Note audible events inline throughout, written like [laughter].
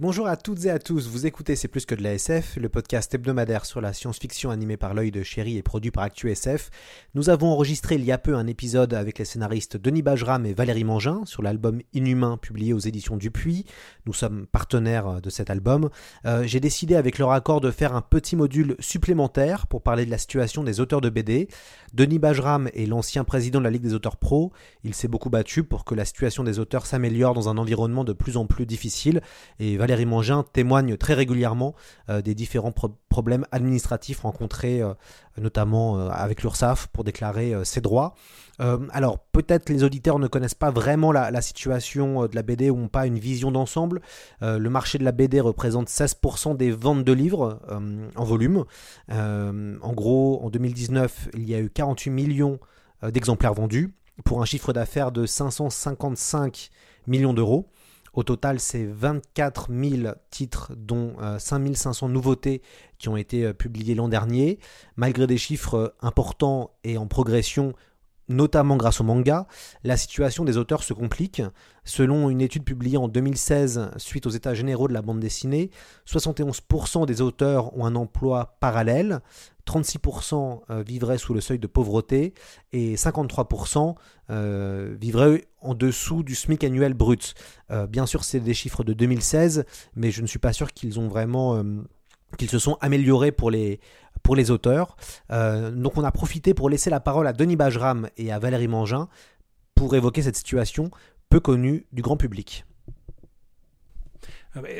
Bonjour à toutes et à tous, vous écoutez C'est plus que de la SF, le podcast hebdomadaire sur la science-fiction animé par l'œil de chéri et produit par ActuSF. Nous avons enregistré il y a peu un épisode avec les scénaristes Denis Bajram et Valérie Mangin sur l'album Inhumain publié aux éditions Dupuis. Nous sommes partenaires de cet album. Euh, J'ai décidé avec leur accord de faire un petit module supplémentaire pour parler de la situation des auteurs de BD. Denis Bajram est l'ancien président de la Ligue des auteurs pro. Il s'est beaucoup battu pour que la situation des auteurs s'améliore dans un environnement de plus en plus difficile et Valérie Mangin témoigne très régulièrement euh, des différents pro problèmes administratifs rencontrés euh, notamment euh, avec l'URSSAF pour déclarer ses droits. alors peut-être les auditeurs ne connaissent pas vraiment la situation de la BD ou n'ont pas une vision d'ensemble. le marché de la BD représente 16% des ventes de livres en volume. en gros, en 2019, il y a eu 48 millions d'exemplaires vendus pour un chiffre d'affaires de 555 millions d'euros. Au total, c'est 24 000 titres, dont euh, 5 500 nouveautés qui ont été euh, publiés l'an dernier. Malgré des chiffres euh, importants et en progression, notamment grâce au manga, la situation des auteurs se complique. Selon une étude publiée en 2016 suite aux états généraux de la bande dessinée, 71% des auteurs ont un emploi parallèle, 36% vivraient sous le seuil de pauvreté et 53% euh, vivraient en dessous du SMIC annuel brut. Euh, bien sûr, c'est des chiffres de 2016, mais je ne suis pas sûr qu'ils ont vraiment... Qu'ils se sont améliorés pour les, pour les auteurs. Euh, donc on a profité pour laisser la parole à Denis Bajram et à Valérie Mangin pour évoquer cette situation peu connue du grand public.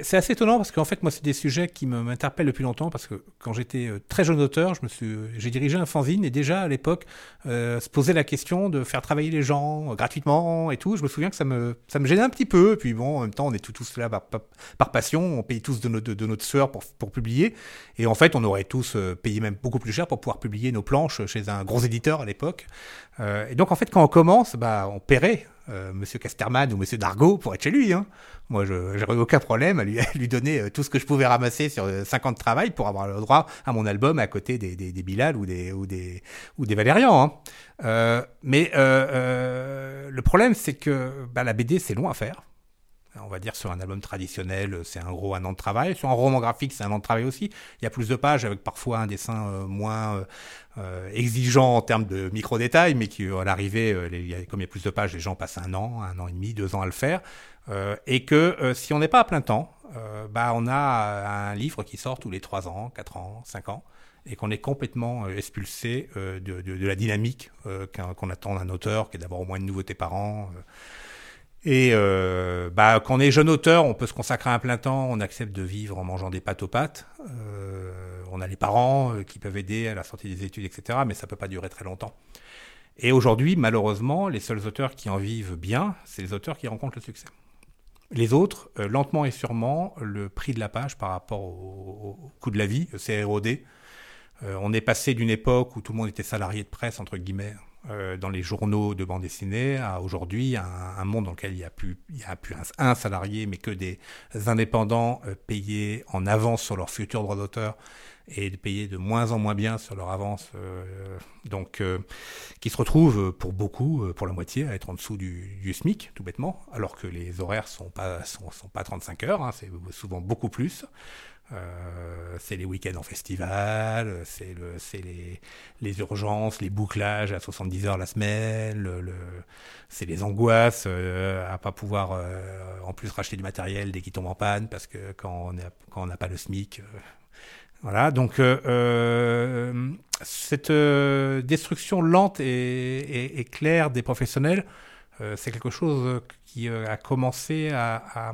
C'est assez étonnant parce qu'en fait, moi, c'est des sujets qui m'interpellent depuis longtemps parce que quand j'étais très jeune auteur, je me suis, j'ai dirigé un fanzine et déjà à l'époque, euh, se posait la question de faire travailler les gens gratuitement et tout. Je me souviens que ça me, ça me gênait un petit peu. Et puis bon, en même temps, on est tous, là par, passion, on paye tous de, notre, de notre sueur pour, pour publier. Et en fait, on aurait tous payé même beaucoup plus cher pour pouvoir publier nos planches chez un gros éditeur à l'époque. Euh, et donc, en fait, quand on commence, bah, on paierait euh, Monsieur Casterman ou Monsieur Dargaud pour être chez lui. Hein. Moi, je j'aurais aucun problème à lui, à lui donner euh, tout ce que je pouvais ramasser sur 5 ans de travail pour avoir le droit à mon album à côté des, des, des Bilal ou des, ou des, ou des Valérian. Hein. Euh, mais euh, le problème, c'est que bah, la BD, c'est long à faire. On va dire sur un album traditionnel, c'est un gros an de travail. Sur un roman graphique, c'est un an de travail aussi. Il y a plus de pages avec parfois un dessin euh, moins euh, exigeant en termes de micro-détails, mais qui, à l'arrivée, euh, comme il y a plus de pages, les gens passent un an, un an et demi, deux ans à le faire. Euh, et que euh, si on n'est pas à plein temps, euh, bah, on a un livre qui sort tous les trois ans, quatre ans, cinq ans et qu'on est complètement euh, expulsé euh, de, la dynamique euh, qu'on attend d'un auteur, qui est d'abord au moins une nouveauté par an. Et euh, bah, quand on est jeune auteur, on peut se consacrer à un plein temps, on accepte de vivre en mangeant des pâtes aux pâtes. Euh, on a les parents qui peuvent aider à la sortie des études, etc. Mais ça peut pas durer très longtemps. Et aujourd'hui, malheureusement, les seuls auteurs qui en vivent bien, c'est les auteurs qui rencontrent le succès. Les autres, euh, lentement et sûrement, le prix de la page par rapport au, coût de la vie s'est érodé. Euh, on est passé d'une époque où tout le monde était salarié de presse, entre guillemets, euh, dans les journaux de bande dessinée, à aujourd'hui un, monde dans lequel il n'y a plus, un, salarié, mais que des indépendants euh, payés en avance sur leur futur droit d'auteur et payés de moins en moins bien sur leur avance, euh, donc qui se retrouvent pour beaucoup, pour la moitié, à être en dessous du, SMIC, tout bêtement, alors que les horaires sont pas sont, sont pas 35 heures, hein, c'est souvent beaucoup plus. Euh, c'est les week-ends en festival, c'est le, les, les urgences, les bouclages à 70 heures la semaine, le, le c'est les angoisses euh, à pas pouvoir euh, en plus racheter du matériel dès qu'il tombe en panne parce que quand on n'a pas le SMIC, euh, voilà. Donc euh, cette destruction lente et, et, et, claire des professionnels euh, c'est quelque chose qui euh, a commencé à,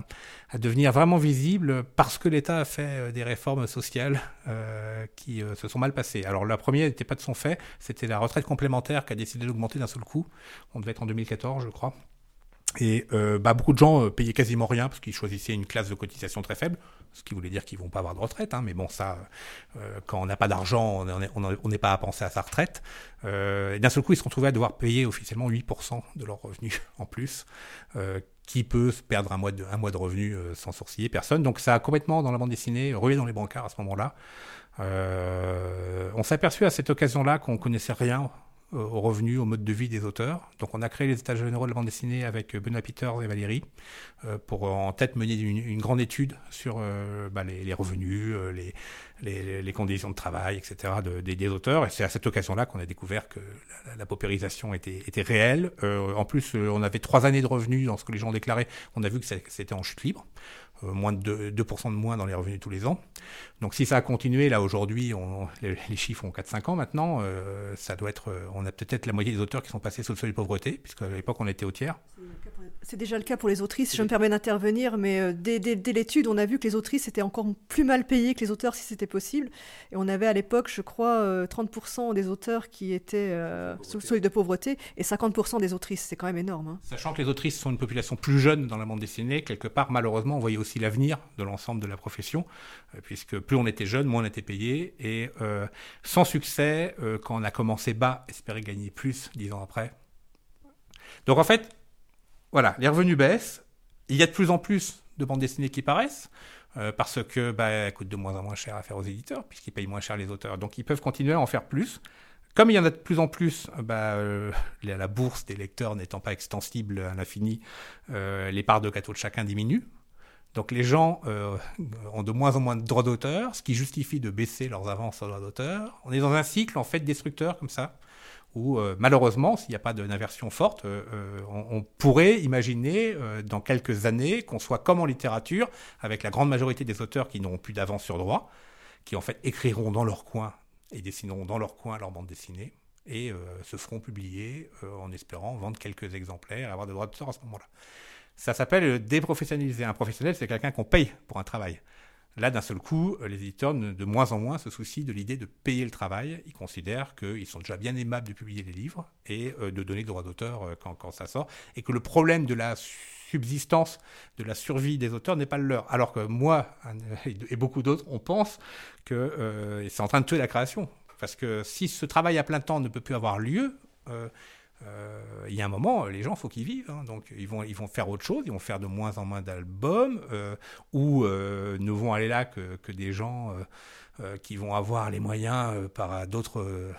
devenir vraiment visible parce que l'État a fait euh, des réformes sociales euh, qui euh, se sont mal passées. Alors la première n'était pas de son fait, c'était la retraite complémentaire qui a décidé d'augmenter d'un seul coup. On devait être en 2014, je crois. Et euh, bah, beaucoup de gens euh, payaient quasiment rien parce qu'ils choisissaient une classe de cotisation très faible, ce qui voulait dire qu'ils vont pas avoir de retraite. Hein, mais bon, ça, euh, quand on n'a pas d'argent, on n'est pas à penser à sa retraite. Euh, et d'un seul coup, ils se retrouvaient à devoir payer officiellement 8% de leurs revenus [laughs] en plus. Euh, qui peut se perdre un mois de, un mois de revenus sans sourciller Personne. Donc ça a complètement, dans la bande dessinée, rué dans les brancards à ce moment-là. On s'est aperçu à cette occasion-là qu'on connaissait rien aux revenus, au mode de vie des auteurs. Donc on a créé les états généraux de la bande dessinée avec Benoît Peters et Valérie euh, pour en tête mener une, grande étude sur euh, bah, les, revenus, euh, les, conditions de travail, etc. De, des, auteurs. Et c'est à cette occasion-là qu'on a découvert que la, paupérisation était, réelle. Euh, en plus, on avait trois années de revenus dans ce que les gens déclaraient. On a vu que c'était en chute libre. Euh, moins de 2%, 2 de moins dans les revenus tous les ans. Donc si ça a continué, là aujourd'hui, les, les, chiffres ont 4-5 ans maintenant, euh, ça doit être, on a peut-être la moitié des auteurs qui sont passés sous le seuil de pauvreté, puisque à l'époque on était au tiers. C'est déjà le cas pour les autrices, je me permets d'intervenir, mais euh, dès, dès, dès l'étude, on a vu que les autrices étaient encore plus mal payées que les auteurs si c'était possible. Et on avait à l'époque, je crois, euh, 30% des auteurs qui étaient euh, sous le seuil de pauvreté et 50% des autrices. C'est quand même énorme. Hein. Sachant que les autrices sont une population plus jeune dans la bande dessinée, quelque part, malheureusement, on voyait aussi l'avenir de l'ensemble de la profession, euh, puisque plus on était jeune, moins on était payé. Et euh, sans succès, euh, quand on a commencé bas, espérer gagner plus dix ans après. Donc en fait, voilà, les revenus baissent. Il y a de plus en plus de bandes dessinées qui paraissent. Parce que bah, elles coûtent de moins en moins cher à faire aux éditeurs, puisqu'ils payent moins cher les auteurs. Donc ils peuvent continuer à en faire plus. Comme il y en a de plus en plus, bah, la bourse des lecteurs n'étant pas extensible à l'infini, les parts de gâteau de chacun diminuent. Donc les gens euh, ont de moins en moins de droits d'auteur, ce qui justifie de baisser leurs avances aux droits d'auteur. On est dans un cycle en fait destructeur comme ça, où euh, malheureusement, s'il n'y a pas d'inversion forte, euh, on, pourrait imaginer dans quelques années qu'on soit comme en littérature, avec la grande majorité des auteurs qui n'auront plus d'avance sur droit, qui en fait écriront dans leur coin et dessineront dans leur coin leur bande dessinée et se feront publier en espérant vendre quelques exemplaires et avoir des droits d'auteur à ce moment-là. Ça s'appelle déprofessionnaliser. Un professionnel, c'est quelqu'un qu'on paye pour un travail. Là, d'un seul coup, les éditeurs, de moins en moins, se soucient de l'idée de payer le travail. Ils considèrent qu'ils sont déjà bien aimables de publier les livres et euh, de donner droit d'auteur euh, quand, quand, ça sort. Et que le problème de la subsistance, de la survie des auteurs n'est pas le leur. Alors que moi [laughs] et beaucoup d'autres, on pense que euh, c'est en train de tuer la création. Parce que si ce travail à plein temps ne peut plus avoir lieu, euh, euh, il y a un moment, les gens, faut qu'ils vivent. Hein, donc, ils vont, ils faire autre chose. Ils vont faire de moins en moins d'albums, euh, ou euh, ne vont aller là que des gens qui vont avoir les moyens par d'autres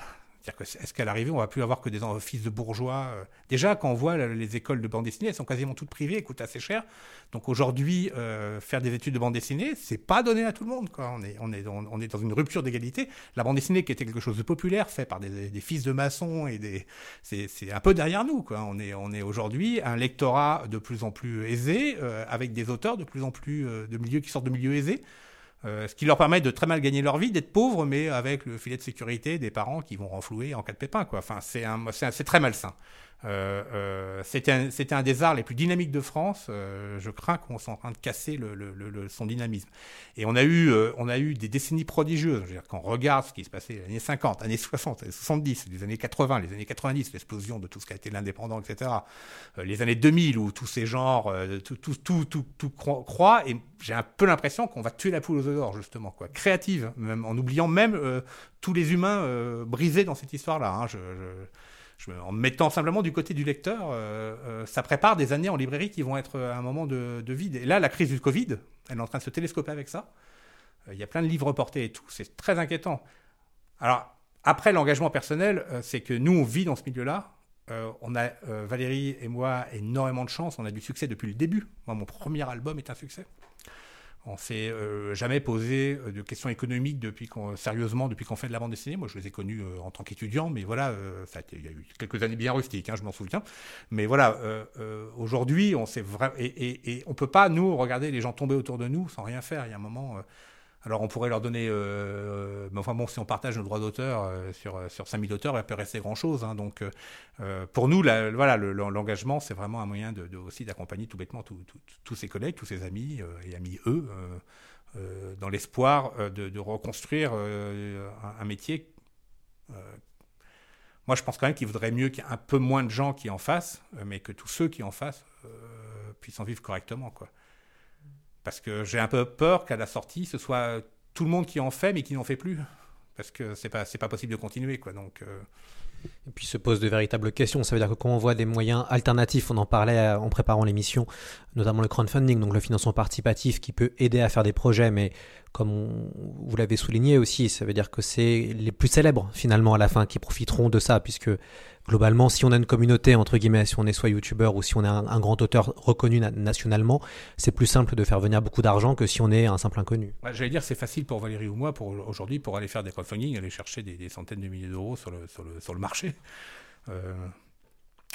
est-ce qu'à l'arrivée, on va plus avoir que des fils de bourgeois Déjà, quand on voit les écoles de bande dessinée, elles sont quasiment toutes privées, elles coûtent assez cher. Donc aujourd'hui, euh, faire des études de bande dessinée, c'est pas donné à tout le monde. Quoi. On, est, dans une rupture d'égalité. La bande dessinée, qui était quelque chose de populaire, fait par des, fils de maçons, et des, c'est, un peu derrière nous. Quoi. On est, aujourd'hui un lectorat de plus en plus aisé, euh, avec des auteurs de plus en plus euh, de milieux qui sortent de milieux aisés. Euh, ce qui leur permet de très mal gagner leur vie, d'être pauvres, mais avec le filet de sécurité des parents qui vont renflouer en cas de pépin. Enfin, c'est, un, c'est très malsain. Euh, euh, c'était, un, un des arts les plus dynamiques de France. Euh, je crains qu'on soit en train de casser son dynamisme. Et on a eu, euh, on a eu des décennies prodigieuses. Quand on regarde ce qui se passait les années 50, années 60, années 70, les années 80, les années 90, l'explosion de tout ce qui a été l'indépendant, etc. Les années 2000 où tous ces genres, tout, tout, tout, tout, tout. Et j'ai un peu l'impression qu'on va tuer la poule aux œufs d'or, justement, quoi. Créative, même, en oubliant même tous les humains brisés dans cette histoire-là. Hein. Je, je, en me mettant simplement du côté du lecteur, euh, euh, ça prépare des années en librairie qui vont être un moment de, de, vide. Et là, la crise du Covid, elle est en train de se télescoper avec ça. Euh, il y a plein de livres reportés et tout. C'est très inquiétant. Alors, après l'engagement personnel, c'est que nous, on vit dans ce milieu-là. Euh, on a euh, Valérie et moi énormément de chance. On a du succès depuis le début. Moi, mon premier album est un succès. On s'est euh, jamais posé de questions économiques depuis qu'on, sérieusement depuis qu'on fait de la bande dessinée. Moi, je les ai connus euh, en tant qu'étudiant, mais voilà, euh, ça il y a eu quelques années bien rustiques, hein, je m'en souviens. Mais voilà, aujourd'hui, on s'est vraiment et, et, et, on peut pas nous regarder les gens tomber autour de nous sans rien faire. Il y a un moment. Alors on pourrait leur donner, euh, mais enfin bon, si on partage nos droits d'auteur euh, sur sur 5000 auteurs, il peut rester grand chose. Hein. donc euh, pour nous, voilà, le- l'engagement, c'est vraiment un moyen de, aussi d'accompagner tout bêtement tous- ses collègues, tous ses amis euh, et amis eux, euh, euh, dans l'espoir euh, de, reconstruire euh, un, un métier. euh, moi, je pense quand même qu'il vaudrait mieux qu'il y ait un peu moins de gens qui en fassent, euh, mais que tous ceux qui en fassent euh, puissent en vivre correctement, quoi. Parce que j'ai un peu peur qu'à la sortie, ce soit tout le monde qui en fait, mais qui n'en fait plus. Parce que c'est pas, pas possible de continuer, quoi. Donc, euh, Et puis se posent de véritables questions. Ça veut dire que quand on voit des moyens alternatifs, on en parlait euh, en préparant l'émission, notamment le crowdfunding, donc le financement participatif qui peut aider à faire des projets, mais comme vous l'avez souligné aussi, ça veut dire que c'est les plus célèbres finalement à la fin qui profiteront de ça, puisque globalement, si on a une communauté, entre guillemets, si on est soit youtubeur ou si on est un, grand auteur reconnu na- nationalement, c'est plus simple de faire venir beaucoup d'argent que si on est un simple inconnu. ouais, j'allais dire, c'est facile pour Valérie ou moi, pour aujourd'hui, pour aller faire des crowdfunding, aller chercher des, centaines de milliers d'euros sur le, marché. Euh,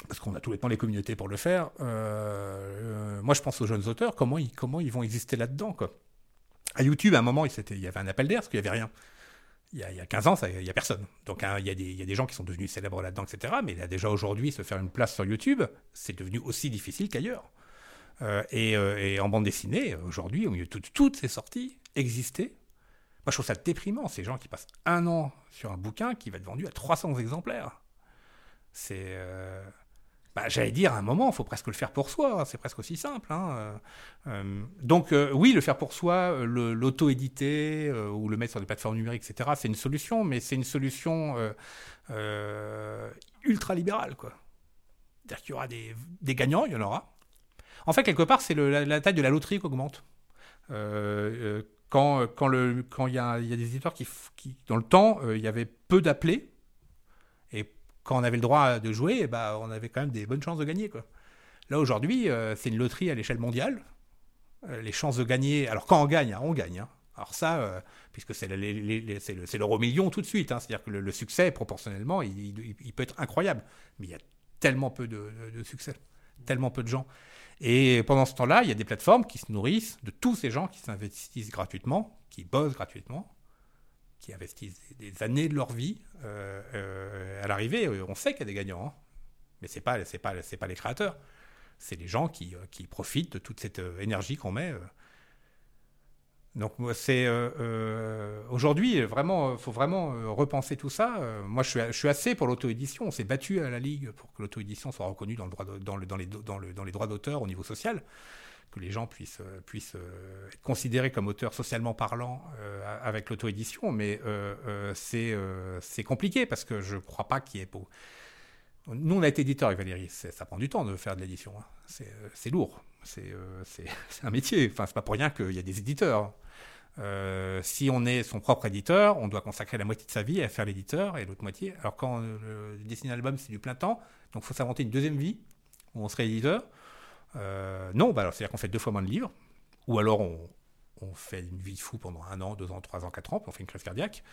parce qu'on a tout le temps les communautés pour le faire. Euh, euh, moi, je pense aux jeunes auteurs, comment ils, vont exister là-dedans. À YouTube, à un moment, il y avait un appel d'air, parce qu'il n'y avait rien. Il y, a, il y a 15 ans, il n'y a personne. Donc hein, il, y a des, y a des gens qui sont devenus célèbres là-dedans, etc. Mais déjà aujourd'hui, se faire une place sur YouTube, c'est devenu aussi difficile qu'ailleurs. Euh, et, euh, et en bande dessinée, aujourd'hui, au milieu de toutes, toutes ces sorties, exister. Moi, je trouve ça déprimant, ces gens qui passent un an sur un bouquin qui va être vendu à 300 exemplaires. C'est. euh, bah, J'allais dire, à un moment, il faut presque le faire pour soi. hein, C'est presque aussi simple. hein, euh, euh, donc, euh, oui, le faire pour soi, l'auto-éditer ou le mettre sur des plateformes numériques, etc., c'est une solution, mais c'est une solution ultra libérale. quoi. C'est-à-dire qu'il y aura des, gagnants, il y en aura. En fait, quelque part, c'est la, taille de la loterie qui augmente. Quand il y a, des éditeurs qui, qui dans le temps il y avait peu d'appelés quand on avait le droit de jouer eh ben, on avait quand même des bonnes chances de gagner. Là aujourd'hui euh, c'est une loterie à l'échelle mondiale. Euh, les chances de gagner alors quand on gagne hein, on gagne hein. Alors ça, euh, puisque c'est le- les- les- les- c'est le- l'euro million tout de suite, hein. c'est-à-dire que le, succès, proportionnellement, il, peut être incroyable. Mais il y a tellement peu de succès, tellement peu de gens. Et pendant ce temps-là, il y a des plateformes qui se nourrissent de tous ces gens qui s'investissent gratuitement, qui bossent gratuitement, qui investissent des, années de leur vie. Euh, euh, à l'arrivée, euh, on sait qu'il y a des gagnants, hein. mais pas, c'est pas, les créateurs. C'est les gens qui, profitent de toute cette énergie qu'on met. Donc aujourd'hui vraiment, faut vraiment repenser tout ça. Moi, je suis, assez pour l'auto-édition. On s'est battu à la ligue pour que l'auto-édition soit reconnue dans les droits d'auteur au niveau social, que les gens puissent, euh, puissent euh, être considérés comme auteurs socialement parlant euh, avec l'auto-édition. Mais euh, c'est compliqué parce que je crois pas qu'il y ait pour nous, on a été éditeur avec Valérie. Ça prend du temps de faire de l'édition. hein. C'est lourd. [laughs] C'est un métier. Enfin, c'est pas pour rien qu'il y a des éditeurs. Si on est son propre éditeur, on doit consacrer la moitié de sa vie à faire l'éditeur et l'autre moitié. Alors quand euh, dessiner un album, c'est du plein temps, donc il faut s'inventer une deuxième vie où on serait éditeur. Euh, non, bah c'est-à-dire qu'on fait deux fois moins de livres, ou alors on, fait une vie de fou pendant un an, deux ans, trois ans, quatre ans, puis on fait une crise cardiaque.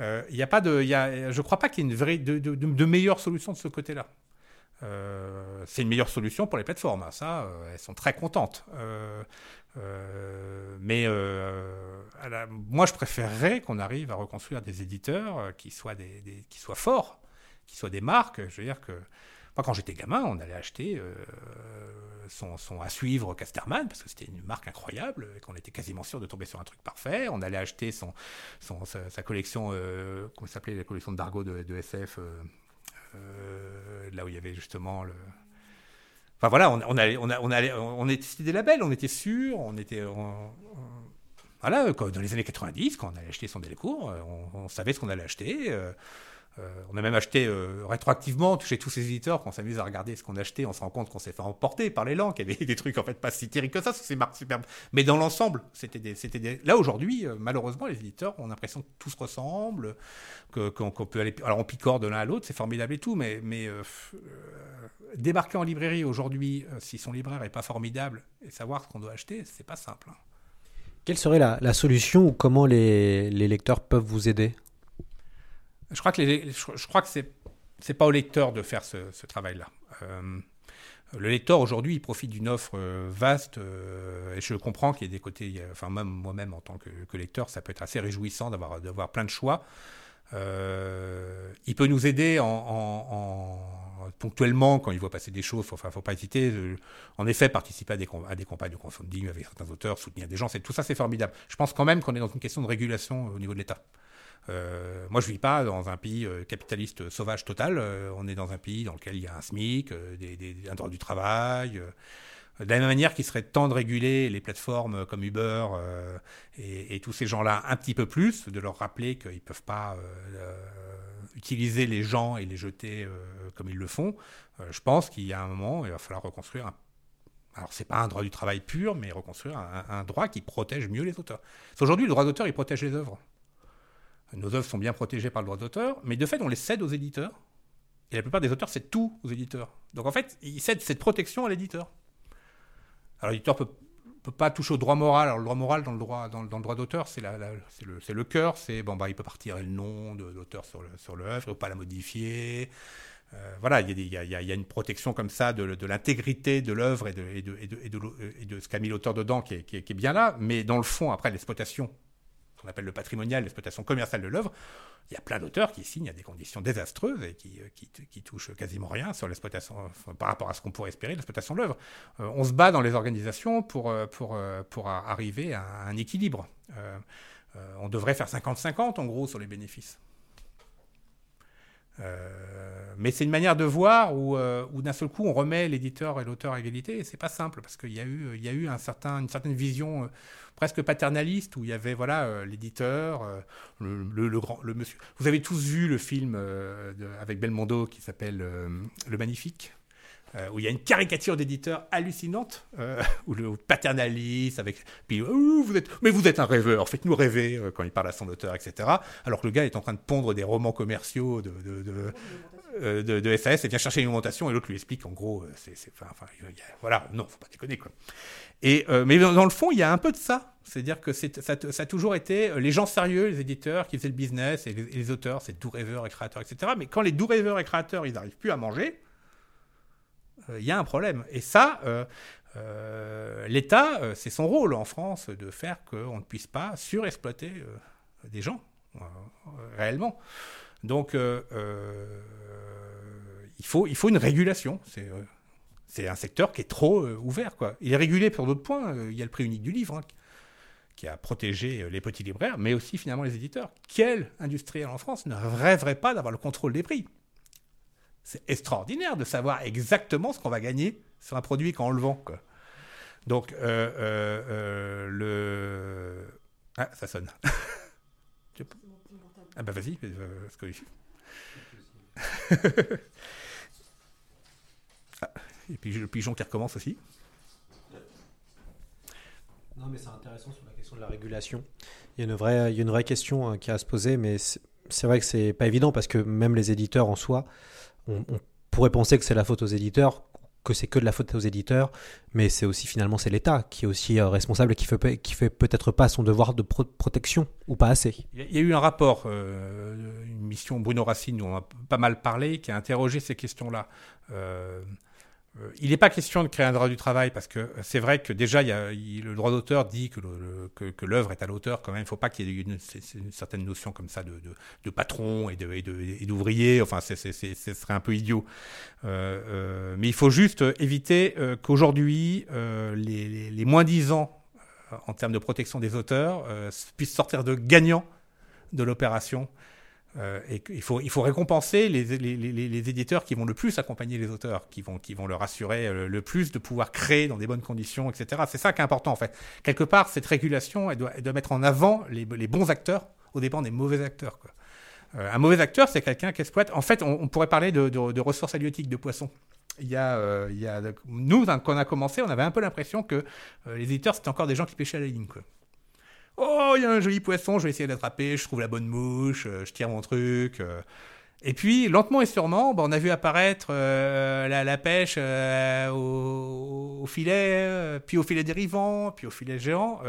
Euh, Il y a pas de, je crois pas qu'il y ait une vraie de, meilleure solution de ce côté-là. Euh, c'est une meilleure solution pour les plateformes. hein. Euh, elles sont très contentes. Euh, euh, mais euh, moi, je préférerais qu'on arrive à reconstruire des éditeurs euh, qui soient, qui soient forts, qui soient des marques. Je veux dire que quand j'étais gamin, on allait acheter euh, son, à suivre Casterman parce que c'était une marque incroyable et qu'on était quasiment sûr de tomber sur un truc parfait. On allait acheter son, sa, collection, euh, comment s'appelait la collection de Dargo de, SF, euh, euh, là où il y avait justement le. Enfin voilà, on, allait, on, allait, on était des labels, on était sûr, on était, voilà, dans les années 90, quand on allait acheter son Delcourt, on savait ce qu'on allait acheter. Euh, on a même acheté euh, rétroactivement chez tous ces éditeurs, quand on s'amuse à regarder ce qu'on a acheté, on se rend compte qu'on s'est fait emporter par l'élan, qu'il y avait des trucs en fait pas si terribles que ça, c'est marques. Mais dans l'ensemble, c'était des, c'était des... Là aujourd'hui, euh, malheureusement, les éditeurs ont l'impression que tout se ressemble, que- qu'on peut aller. Alors on picore de l'un à l'autre, c'est formidable et tout, mais, mais débarquer en librairie aujourd'hui, si son libraire est pas formidable, et savoir ce qu'on doit acheter, c'est pas simple. hein. Quelle serait la, la solution ou comment les, les lecteurs peuvent vous aider? Je crois que les, je, c'est pas au lecteur de faire ce, travail-là. Euh, Le lecteur aujourd'hui, il profite d'une offre euh, vaste, euh, et je comprends qu'il y ait des côtés, enfin même moi-même en tant que, lecteur, ça peut être assez réjouissant d'avoir plein de choix. Il peut nous aider en, en- en- ponctuellement quand il voit passer des choses. Enfin, faut pas hésiter. En effet, participer à des, à des campagnes de crowdfunding avec certains auteurs, soutenir des gens, tout ça, c'est formidable. Je pense quand même qu'on est dans une question de régulation au niveau de l'État. Euh, moi, je vis pas dans un pays euh, capitaliste sauvage total. Euh, on est dans un pays dans lequel il y a un SMIC, euh, des, des- un droit du travail. euh, de la même manière qu'il serait temps de réguler les plateformes comme Uber euh, et, tous ces gens-là un petit peu plus, de leur rappeler qu'ils ne peuvent pas euh, euh, utiliser les gens et les jeter euh, comme ils le font, euh, je pense qu'il y a un moment, il va falloir reconstruire un... Alors, c'est pas un droit du travail pur, mais reconstruire un, un droit qui protège mieux les auteurs. Parce qu'aujourd'hui, le droit d'auteur, il protège les œuvres. Nos œuvres sont bien protégées par le droit d'auteur, mais de fait, on les cède aux éditeurs. Et la plupart des auteurs cèdent tout aux éditeurs. Donc en fait, ils cèdent cette protection à l'éditeur. Alors l'éditeur peut, peut pas toucher au droit moral. Alors le droit moral dans le droit, d'auteur, c'est le, le cœur. C'est bon bah il peut partir le nom de l'auteur sur le sur l'œuvre, pas la modifier. Voilà, il y, a une protection comme ça de, l'intégrité de l'œuvre et de, ce qu'a mis l'auteur dedans qui est bien là. Mais dans le fond, après l'exploitation, qu'on appelle le patrimonial, l'exploitation commerciale de l'œuvre, il y a plein d'auteurs qui signent à des conditions désastreuses et qui, euh, qui, touchent quasiment rien sur l'exploitation, par rapport à ce qu'on pourrait espérer l'exploitation de l'œuvre. Euh, on se bat dans les organisations pour, euh, pour, pour arriver à un équilibre. On devrait faire 50-50 en gros sur les bénéfices. Mais c'est une manière de voir où, euh, où d'un seul coup on remet l'éditeur et l'auteur à égalité et c'est pas simple parce qu'il y a eu, il y a eu une certaine vision euh, presque paternaliste où il y avait voilà euh, l'éditeur, le, monsieur. Vous avez tous vu le film avec Belmondo qui s'appelle Le Magnifique. où il y a une caricature d'éditeur hallucinante, euh, [laughs] où le paternaliste, avec puis vous êtes, mais vous êtes un rêveur, faites-nous rêver quand il parle à son auteur, etc. Alors que le gars est en train de pondre des romans commerciaux de, de, de SAS et vient chercher une augmentation et l'autre lui explique en gros, euh, c'est, enfin, voilà, non, faut pas déconner quoi. Et euh, mais dans, le fond, il y a un peu de ça. C'est-à-dire que ça, a toujours été euh, les gens sérieux, les éditeurs qui faisaient le business et les, auteurs, c'est doux rêveurs et créateurs, etc. Mais quand les doux rêveurs et créateurs, ils n'arrivent plus à manger, euh, il y a un problème. Et ça, euh, euh, l'État, euh, c'est son rôle en France de faire qu'on ne puisse pas surexploiter euh, des gens, euh, réellement. Donc, euh, euh, il, faut, il faut une régulation. C'est, euh, c'est un secteur qui est trop ouvert. Quoi. Il est régulé pour d'autres points. Il y a le prix unique du livre hein, qui a protégé les petits libraires, mais aussi finalement les éditeurs. Quel industriel en France ne rêverait pas d'avoir le contrôle des prix? C'est extraordinaire de savoir exactement ce qu'on va gagner sur un produit quand on le vend. Quoi. Donc, le. Ah, ça sonne. [laughs] Ah, bah vas-y, euh, parce que- [laughs] Ah, et puis le pigeon qui recommence aussi. Non, mais c'est intéressant sur la question de la régulation. Il y a une vraie, il y a une vraie question hein, qui a à se poser, mais c'est vrai que c'est pas évident parce que même les éditeurs en soi, on pourrait penser que c'est la faute aux éditeurs, que c'est que de la faute aux éditeurs, mais c'est aussi finalement c'est l'État qui est aussi euh, responsable et qui fait, qui fait peut-être pas son devoir de pro- protection ou pas assez. Il y a- eu un rapport, euh, une mission Bruno Racine, dont on a pas mal parlé, qui a interrogé ces questions-là. Euh, il n'est pas question de créer un droit du travail parce que c'est vrai que déjà le droit d'auteur dit que, l'œuvre est à l'auteur quand même. Il ne faut pas qu'il y ait une, certaine notion comme ça de, patron et d'ouvrier. Enfin, ce serait un peu idiot. Euh, euh, mais il faut juste éviter euh, qu'aujourd'hui euh, les, les, moins disants euh, en termes de protection des auteurs euh, puissent sortir de gagnants de l'opération. Euh, et il faut récompenser les, éditeurs qui vont le plus accompagner les auteurs, qui vont, leur assurer euh, le plus de pouvoir créer dans des bonnes conditions, etc. C'est ça qui est important en fait. Quelque part, cette régulation, elle doit, mettre en avant les, bons acteurs au dépens des mauvais acteurs. Euh, un mauvais acteur, c'est quelqu'un qui exploite. En fait, on, pourrait parler de, ressources halieutiques de poissons. Nous, quand on a commencé, on avait un peu l'impression que les éditeurs, c'était encore des gens qui pêchaient à la ligne. Oh, il y a un joli poisson, je vais essayer d'attraper, je trouve la bonne mouche, euh, je tire mon truc. euh. Et puis, lentement et sûrement, bah, on a vu apparaître euh, la, la, pêche au, au, filet, puis au filet dérivant, puis au filet géant.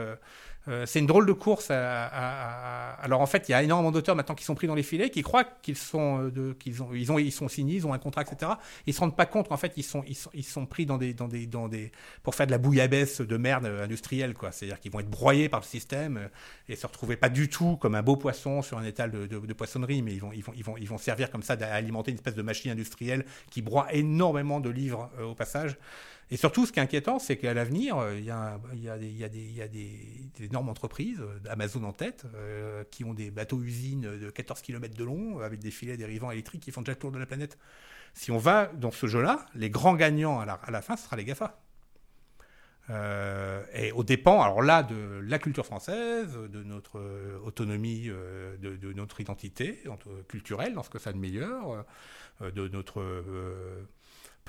Euh, c'est une drôle de course à, Alors en fait, il y a énormément d'auteurs maintenant qui sont pris dans les filets, qui croient qu'ils sont, euh, qu'ils ont, ils ont, ils sont signés, ils ont un contrat, etc. Ils se rendent pas compte qu'en fait, ils sont, ils sont, ils sont pris dans des, dans des, dans des, pour faire de la bouillabaisse de merde industrielle, quoi. C'est-à-dire qu'ils vont être broyés par le système euh, et se retrouver pas du tout comme un beau poisson sur un étal de, poissonnerie, mais ils vont, ils vont, ils vont, ils vont servir comme ça à alimenter une espèce de machine industrielle qui broie énormément de livres euh, au passage. Et surtout, ce qui est inquiétant, c'est qu'à l'avenir, euh, il y a, a, des, a, a énormes entreprises, euh, Amazon en tête, euh, qui ont des bateaux-usines de 14 km de long, avec des filets dérivants électriques qui font déjà le tour de la planète. Si on va dans ce jeu-là, les grands gagnants à la, fin, ce sera les GAFA. Et au dépend, alors là, de la culture française, de notre autonomie, de, de, notre identité culturelle, dans ce que ça le meilleur, euh, de notre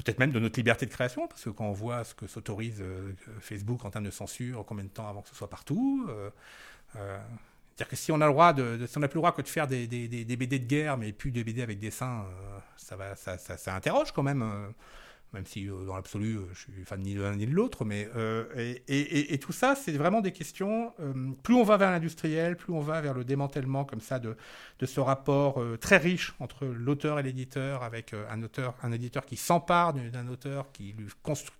peut-être même de notre liberté de création, parce que quand on voit ce que s'autorise euh, Facebook en termes de censure, combien de temps avant que ce soit partout, euh, euh, dire que si on a le droit si on n'a plus le droit que de faire des, des, des, des, BD de guerre, mais plus des BD avec dessin, euh, ça va, ça, ça, interroge quand même. Même si euh, dans l'absolu, euh, je suis fan ni de l'un ni de l'autre, mais euh, et, tout ça, c'est vraiment des questions. Plus on va vers l'industriel, plus on va vers le démantèlement comme ça de, ce rapport très riche entre l'auteur et l'éditeur, avec un auteur, un éditeur qui s'empare d'un auteur, qui lui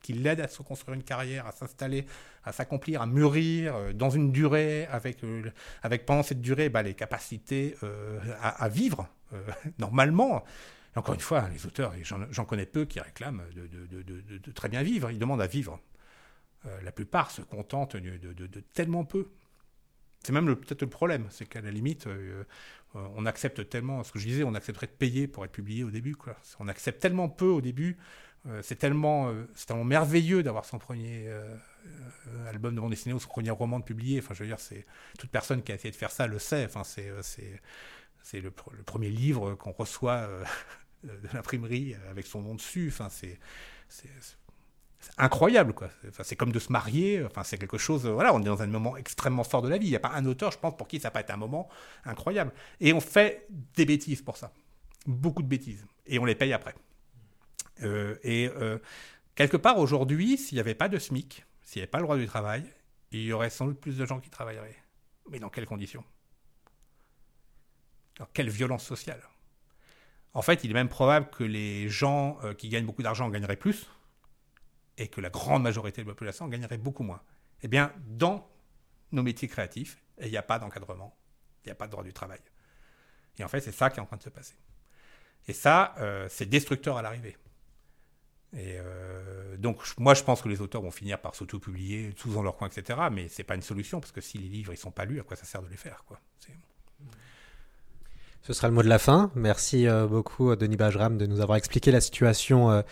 qui l'aide à se construire une carrière, à s'installer, à s'accomplir, à mûrir dans une durée, avec, avec pendant cette durée, bah, les capacités à, vivre [laughs] normalement. Encore une fois, les auteurs, j'en connais peu qui réclament de, très bien vivre. Ils demandent à vivre. Euh, la plupart se contentent de, tellement peu. C'est même peut-être le problème, c'est qu'à la limite, euh, on accepte tellement, ce que je disais, on accepterait de payer pour être publié au début. On accepte tellement peu au début, euh, c'est tellement, merveilleux d'avoir son premier euh, album de bande dessinée ou son premier roman de publié. Enfin, je veux dire, toute personne qui a essayé de faire ça le sait. Enfin, c'est, le, premier livre qu'on reçoit de l'imprimerie avec son nom dessus. Enfin, c'est, incroyable, quoi. Enfin, c'est comme de se marier. Enfin, c'est quelque chose. Voilà, on est dans un moment extrêmement fort de la vie. Il n'y a pas un auteur, je pense, pour qui ça n'a pas été un moment incroyable. Et on fait des bêtises pour ça, beaucoup de bêtises, et on les paye après. Euh, et euh, quelque part aujourd'hui, s'il n'y avait pas de SMIC, s'il n'y avait pas le droit du travail, il y aurait sans doute plus de gens qui travailleraient. Mais dans quelles conditions? Dans quelle violence sociale? En fait, il est même probable que les gens euh, qui gagnent beaucoup d'argent gagneraient plus et que la grande majorité de la population gagnerait beaucoup moins. Eh bien, dans nos métiers créatifs, il n'y a pas d'encadrement, il n'y a pas de droit du travail. Et en fait, c'est ça qui est en train de se passer. Et ça, euh, c'est destructeur à l'arrivée. Et euh, donc, moi, je pense que les auteurs vont finir par s'auto-publier, tous dans leur coin, etc. Mais c'est pas une solution, parce que si les livres ils sont pas lus, à quoi ça sert de les faire quoi Ce sera le mot de la fin. Merci euh, beaucoup, Denis Bajram, de nous avoir expliqué la situation euh,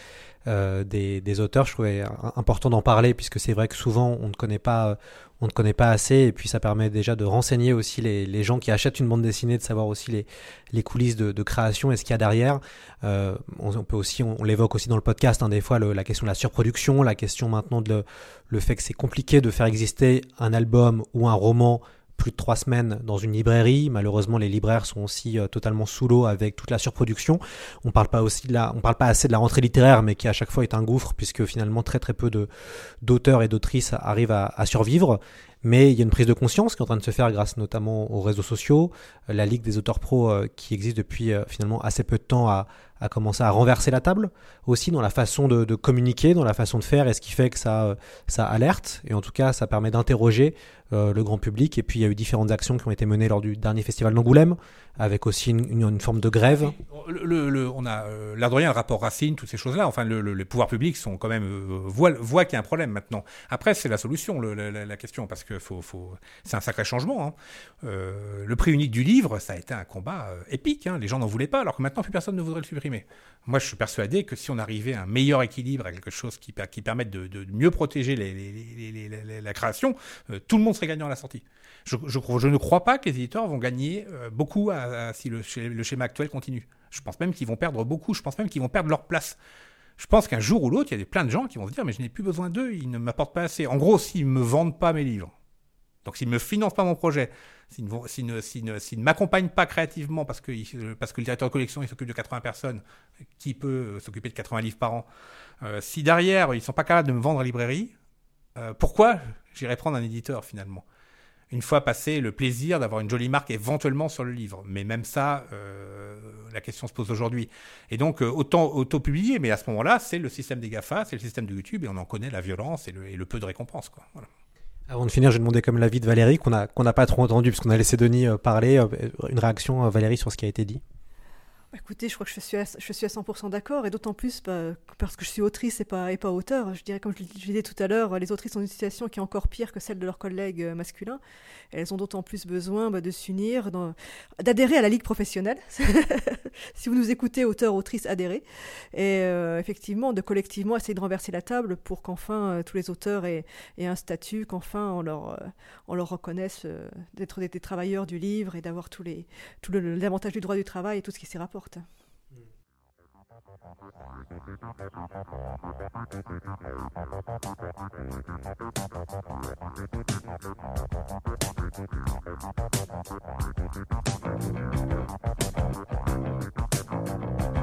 euh, des, des, auteurs. Je trouvais important d'en parler, puisque c'est vrai que souvent, on ne connaît pas, on ne connaît pas assez, et puis ça permet déjà de renseigner aussi les, les gens qui achètent une bande dessinée, de savoir aussi les, les coulisses de, de création et ce qu'il y a derrière. Euh, on, peut aussi, on, l'évoque aussi dans le podcast, hein, des fois la question de la surproduction, la question maintenant de le, le fait que c'est compliqué de faire exister un album ou un roman plus de trois semaines dans une librairie. Malheureusement, les libraires sont aussi euh, totalement sous l'eau avec toute la surproduction. On parle pas aussi de la, on parle pas assez de la rentrée littéraire, mais qui à chaque fois est un gouffre puisque finalement très très peu de d'auteurs et d'autrices arrivent à, survivre. Mais il y a une prise de conscience qui est en train de se faire grâce notamment aux réseaux sociaux. La Ligue des auteurs pros euh, qui existe depuis euh, finalement assez peu de temps a, a commencé à renverser la table aussi dans la façon de, communiquer, dans la façon de faire, et ce qui fait que ça, ça alerte, et en tout cas ça permet d'interroger euh, le grand public. Et puis il y a eu différentes actions qui ont été menées lors du dernier festival d'Angoulême, avec aussi une, forme de grève. Le, on a euh, rien, le rapport Racine, toutes ces choses-là. Enfin, les pouvoirs publics sont quand même euh, voient, voient qu'il y a un problème maintenant. Après, c'est la solution, la, question, parce que c'est un sacré changement. Hein. Euh, le prix unique du livre, ça a été un combat épique. Hein. Les gens n'en voulaient pas, alors que maintenant plus personne ne voudrait le supprimer. Moi, je suis persuadé que si on arrivait à un meilleur équilibre, à quelque chose qui, permette de, mieux protéger la création, tout le monde serait gagnant à la sortie. Je, ne crois pas que les éditeurs vont gagner euh, beaucoup si le, schéma actuel continue. Je pense même qu'ils vont perdre beaucoup. Je pense même qu'ils vont perdre leur place. Je pense qu'un jour ou l'autre, il y a plein de gens qui vont se dire mais je n'ai plus besoin d'eux, ils ne m'apportent pas assez. En gros, s'ils me vendent pas mes livres, donc s'ils me financent pas mon projet, s'ils ne, ne, ne, ne m'accompagnent pas créativement parce que, le directeur de collection s'occupe de 80 personnes, qui peut s'occuper de 80 livres par an, euh, si derrière ils sont pas capables de me vendre à librairie, euh, pourquoi j'irais prendre un éditeur finalement? Une fois passé le plaisir d'avoir une jolie marque éventuellement sur le livre. Mais même ça, euh, la question se pose aujourd'hui. Et donc, euh, autant auto-publier, mais à ce moment-là, c'est le système des GAFA, c'est le système de YouTube, et on en connaît la violence et le, peu de récompense. Avant de finir, je vais demander comme l'avis de Valérie, qu'on n'a pas trop entendu, parce qu'on a laissé Denis euh, parler. Une réaction, Valérie, sur ce qui a été dit Écoutez, je crois que je suis à, je suis à 100% d'accord, et d'autant plus bah, parce que je suis autrice et pas, auteur. Je dirais, comme je, le disais tout à l'heure, les autrices ont une situation qui est encore pire que celle de leurs collègues euh, masculins. Elles ont d'autant plus besoin bah, de s'unir, d'adhérer à la ligue professionnelle. [laughs] si vous nous écoutez, auteurs, autrices, adhérez. Et euh, effectivement, de collectivement essayer de renverser la table pour qu'enfin euh, tous les auteurs aient, un statut, qu'enfin on leur, euh, reconnaisse d'être des, travailleurs du livre et d'avoir tous les, tout l'avantage du droit du travail et tout ce qui s'y rapporte porte. Mmh.